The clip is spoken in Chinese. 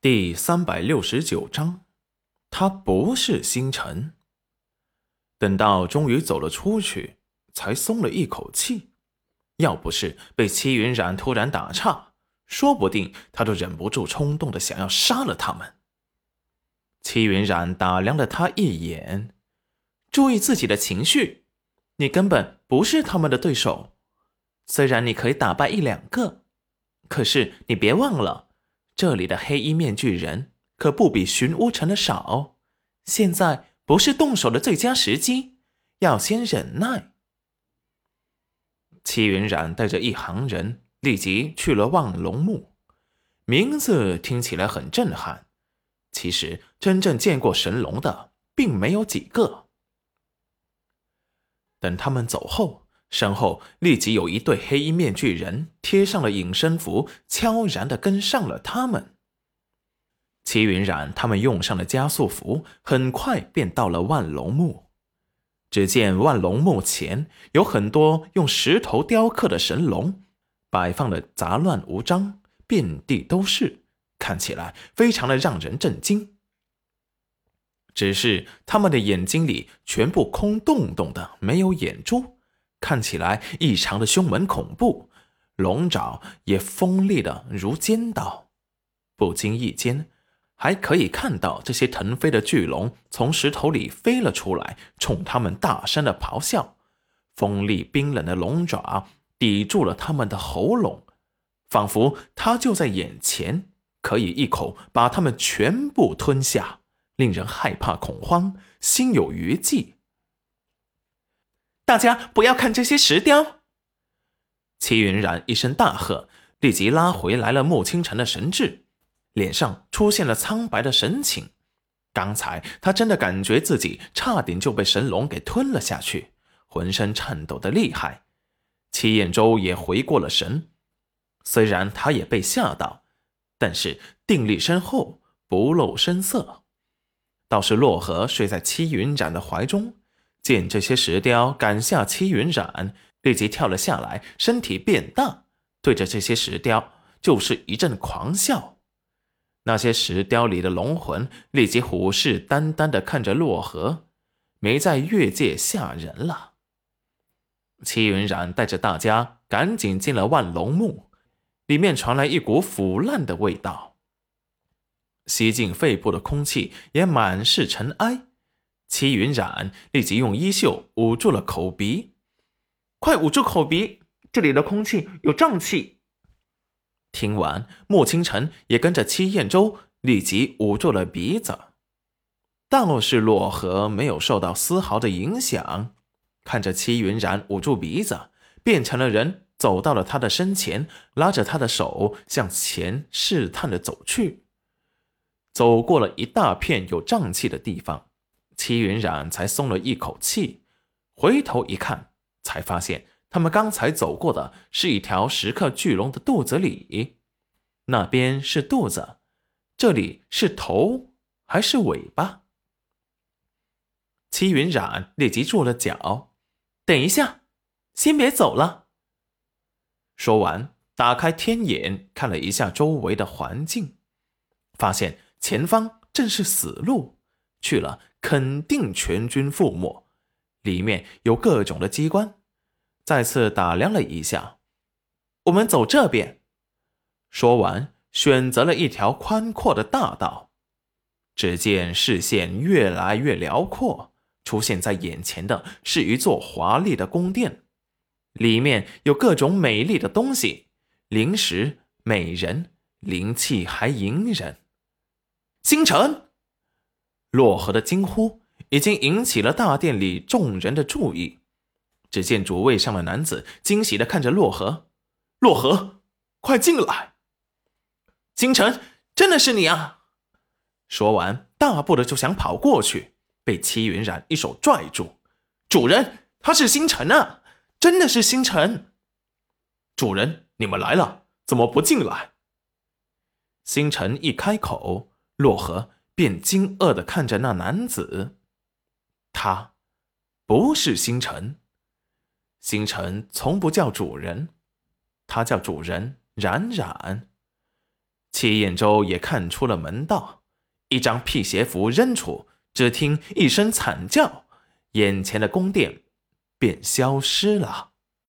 第三百六十九章，他不是星辰。等到终于走了出去，才松了一口气。要不是被戚云染突然打岔，说不定他都忍不住冲动的想要杀了他们。戚云染打量了他一眼，注意自己的情绪，你根本不是他们的对手。虽然你可以打败一两个，可是你别忘了。这里的黑衣面具人可不比寻乌城的少，现在不是动手的最佳时机，要先忍耐。戚云染带着一行人立即去了望龙墓，名字听起来很震撼，其实真正见过神龙的并没有几个。等他们走后。身后立即有一对黑衣面具人贴上了隐身符，悄然的跟上了他们。齐云染他们用上了加速符，很快便到了万龙墓。只见万龙墓前有很多用石头雕刻的神龙，摆放的杂乱无章，遍地都是，看起来非常的让人震惊。只是他们的眼睛里全部空洞洞的，没有眼珠。看起来异常的凶猛恐怖，龙爪也锋利的如尖刀，不经意间还可以看到这些腾飞的巨龙从石头里飞了出来，冲他们大声的咆哮。锋利冰冷的龙爪抵住了他们的喉咙，仿佛它就在眼前，可以一口把他们全部吞下，令人害怕恐慌，心有余悸。大家不要看这些石雕！齐云染一声大喝，立即拉回来了穆清晨的神智，脸上出现了苍白的神情。刚才他真的感觉自己差点就被神龙给吞了下去，浑身颤抖的厉害。齐彦周也回过了神，虽然他也被吓到，但是定力深厚，不露声色。倒是洛河睡在齐云染的怀中。见这些石雕赶下戚云染，立即跳了下来，身体变大，对着这些石雕就是一阵狂笑。那些石雕里的龙魂立即虎视眈眈地看着洛河，没再越界吓人了。戚云染带着大家赶紧进了万龙墓，里面传来一股腐烂的味道，吸进肺部的空气也满是尘埃。齐云染立即用衣袖捂住了口鼻，快捂住口鼻，这里的空气有瘴气。听完，穆清晨也跟着戚彦州立即捂住了鼻子。倒是洛河没有受到丝毫的影响，看着戚云染捂住鼻子，变成了人，走到了他的身前，拉着他的手向前试探的走去。走过了一大片有瘴气的地方。戚云染才松了一口气，回头一看，才发现他们刚才走过的是一条石刻巨龙的肚子里，那边是肚子，这里是头还是尾巴？戚云染立即住了脚，等一下，先别走了。说完，打开天眼看了一下周围的环境，发现前方正是死路，去了。肯定全军覆没，里面有各种的机关。再次打量了一下，我们走这边。说完，选择了一条宽阔的大道。只见视线越来越辽阔，出现在眼前的是一座华丽的宫殿，里面有各种美丽的东西，灵石、美人、灵气，还迎人。星辰。洛河的惊呼已经引起了大殿里众人的注意。只见主位上的男子惊喜的看着洛河：“洛河，快进来！”星辰，真的是你啊！说完，大步的就想跑过去，被戚云染一手拽住：“主人，他是星辰啊，真的是星辰！”主人，你们来了，怎么不进来？星辰一开口，洛河。便惊愕的看着那男子，他不是星辰，星辰从不叫主人，他叫主人冉冉。齐彦周也看出了门道，一张辟邪符扔出，只听一声惨叫，眼前的宫殿便消失了。